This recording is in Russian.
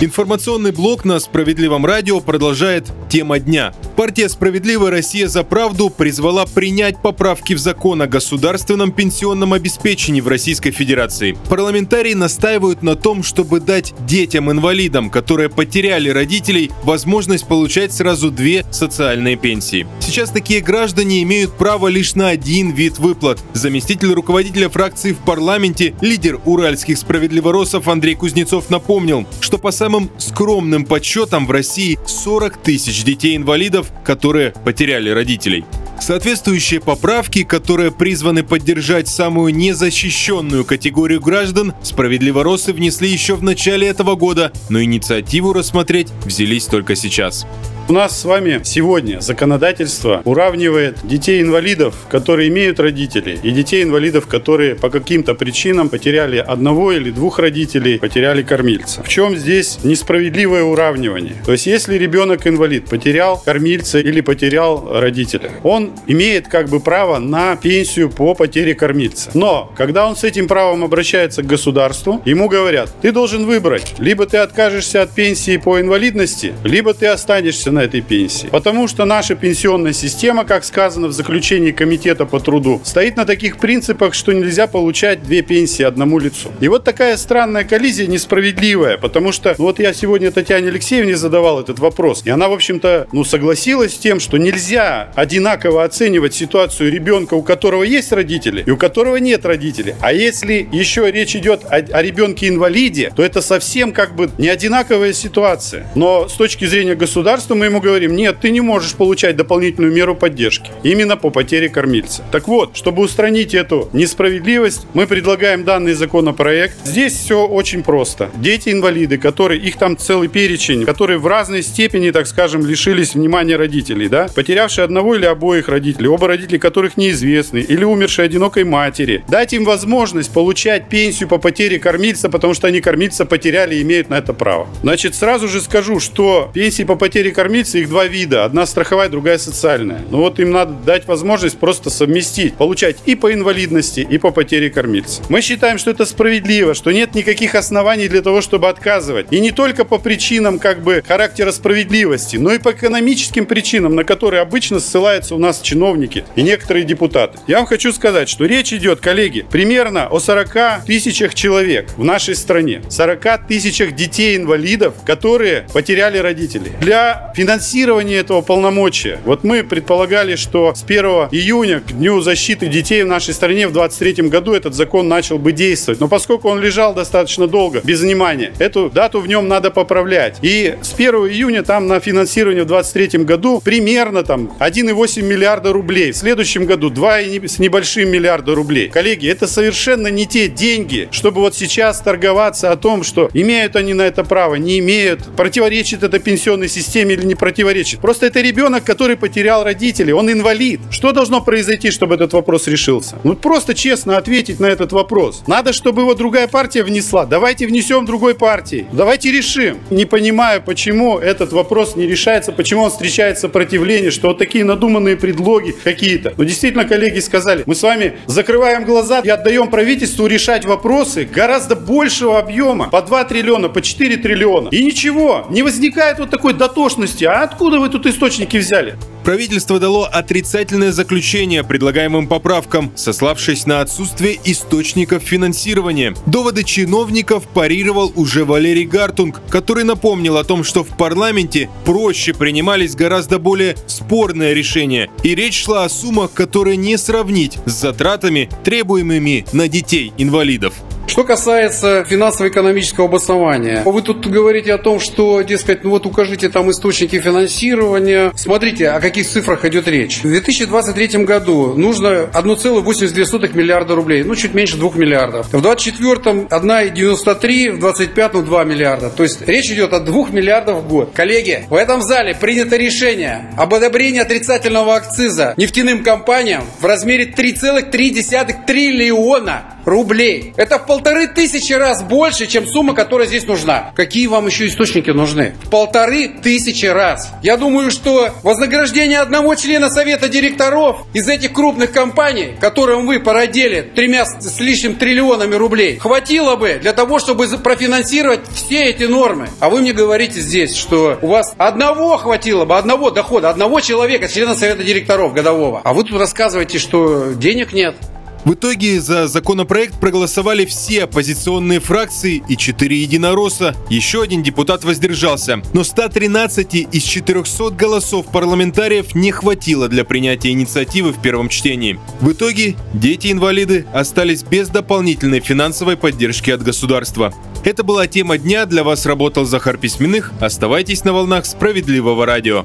Информационный блок на Справедливом радио продолжает тема дня. Партия «Справедливая Россия за правду» призвала принять поправки в закон о государственном пенсионном обеспечении в Российской Федерации. Парламентарии настаивают на том, чтобы дать детям-инвалидам, которые потеряли родителей, возможность получать сразу две социальные пенсии. Сейчас такие граждане имеют право лишь на один вид выплат. Заместитель руководителя фракции в парламенте, лидер уральских справедливоросов Андрей Кузнецов напомнил, что по самым скромным подсчетам в России 40 тысяч детей-инвалидов, которые потеряли родителей. Соответствующие поправки, которые призваны поддержать самую незащищенную категорию граждан, справедливоросы внесли еще в начале этого года, но инициативу рассмотреть взялись только сейчас. У нас с вами сегодня законодательство уравнивает детей-инвалидов, которые имеют родителей, и детей-инвалидов, которые по каким-то причинам потеряли одного или двух родителей, потеряли кормильца. В чем здесь несправедливое уравнивание? То есть, если ребенок-инвалид потерял кормильца или потерял родителя, он имеет как бы право на пенсию по потере кормильца. Но, когда он с этим правом обращается к государству, ему говорят, ты должен выбрать, либо ты откажешься от пенсии по инвалидности, либо ты останешься на этой пенсии. Потому что наша пенсионная система, как сказано в заключении Комитета по труду, стоит на таких принципах, что нельзя получать две пенсии одному лицу. И вот такая странная коллизия несправедливая, потому что ну вот я сегодня Татьяне Алексеевне задавал этот вопрос, и она, в общем-то, ну, согласилась с тем, что нельзя одинаково оценивать ситуацию ребенка, у которого есть родители и у которого нет родителей. А если еще речь идет о, о ребенке-инвалиде, то это совсем как бы не одинаковая ситуация. Но с точки зрения государства мы ему говорим, нет, ты не можешь получать дополнительную меру поддержки. Именно по потере кормильца. Так вот, чтобы устранить эту несправедливость, мы предлагаем данный законопроект. Здесь все очень просто. Дети-инвалиды, которые, их там целый перечень, которые в разной степени, так скажем, лишились внимания родителей, да, потерявшие одного или обоих родителей, оба родителей которых неизвестны, или умершие одинокой матери. Дать им возможность получать пенсию по потере кормильца, потому что они кормильца потеряли и имеют на это право. Значит, сразу же скажу, что пенсии по потере кормильца кормильца, их два вида. Одна страховая, другая социальная. Ну вот им надо дать возможность просто совместить, получать и по инвалидности, и по потере кормильца. Мы считаем, что это справедливо, что нет никаких оснований для того, чтобы отказывать. И не только по причинам как бы характера справедливости, но и по экономическим причинам, на которые обычно ссылаются у нас чиновники и некоторые депутаты. Я вам хочу сказать, что речь идет, коллеги, примерно о 40 тысячах человек в нашей стране. 40 тысячах детей-инвалидов, которые потеряли родителей. Для финансирование этого полномочия. Вот мы предполагали, что с 1 июня к Дню защиты детей в нашей стране в 2023 году этот закон начал бы действовать. Но поскольку он лежал достаточно долго, без внимания, эту дату в нем надо поправлять. И с 1 июня там на финансирование в 2023 году примерно там 1,8 миллиарда рублей. В следующем году 2 с небольшим миллиарда рублей. Коллеги, это совершенно не те деньги, чтобы вот сейчас торговаться о том, что имеют они на это право, не имеют, противоречит это пенсионной системе или не противоречит. Просто это ребенок, который потерял родителей, он инвалид. Что должно произойти, чтобы этот вопрос решился? Ну, просто честно ответить на этот вопрос. Надо, чтобы его другая партия внесла. Давайте внесем другой партии. Давайте решим. Не понимаю, почему этот вопрос не решается, почему он встречает сопротивление, что вот такие надуманные предлоги какие-то. Но действительно, коллеги сказали, мы с вами закрываем глаза и отдаем правительству решать вопросы гораздо большего объема. По 2 триллиона, по 4 триллиона. И ничего, не возникает вот такой дотошности а откуда вы тут источники взяли? Правительство дало отрицательное заключение предлагаемым поправкам, сославшись на отсутствие источников финансирования. Доводы чиновников парировал уже Валерий Гартунг, который напомнил о том, что в парламенте проще принимались гораздо более спорные решения, и речь шла о суммах, которые не сравнить с затратами, требуемыми на детей-инвалидов. Что касается финансово-экономического обоснования, вы тут говорите о том, что, дескать, ну вот укажите там источники финансирования. Смотрите, о каких цифрах идет речь. В 2023 году нужно 1,82 миллиарда рублей, ну чуть меньше 2 миллиардов. В 2024 1,93, в 2025 2 миллиарда. То есть речь идет о 2 миллиардов в год. Коллеги, в этом зале принято решение об одобрении отрицательного акциза нефтяным компаниям в размере 3,3 триллиона рублей. Это в полторы тысячи раз больше, чем сумма, которая здесь нужна. Какие вам еще источники нужны? Полторы тысячи раз. Я думаю, что вознаграждение одного члена совета директоров из этих крупных компаний, которым вы породили тремя с лишним триллионами рублей, хватило бы для того, чтобы профинансировать все эти нормы. А вы мне говорите здесь, что у вас одного хватило бы, одного дохода, одного человека, члена совета директоров годового. А вы тут рассказываете, что денег нет. В итоге за законопроект проголосовали все оппозиционные фракции и 4 единоросса. Еще один депутат воздержался. Но 113 из 400 голосов парламентариев не хватило для принятия инициативы в первом чтении. В итоге дети-инвалиды остались без дополнительной финансовой поддержки от государства. Это была тема дня. Для вас работал Захар Письменных. Оставайтесь на волнах справедливого радио.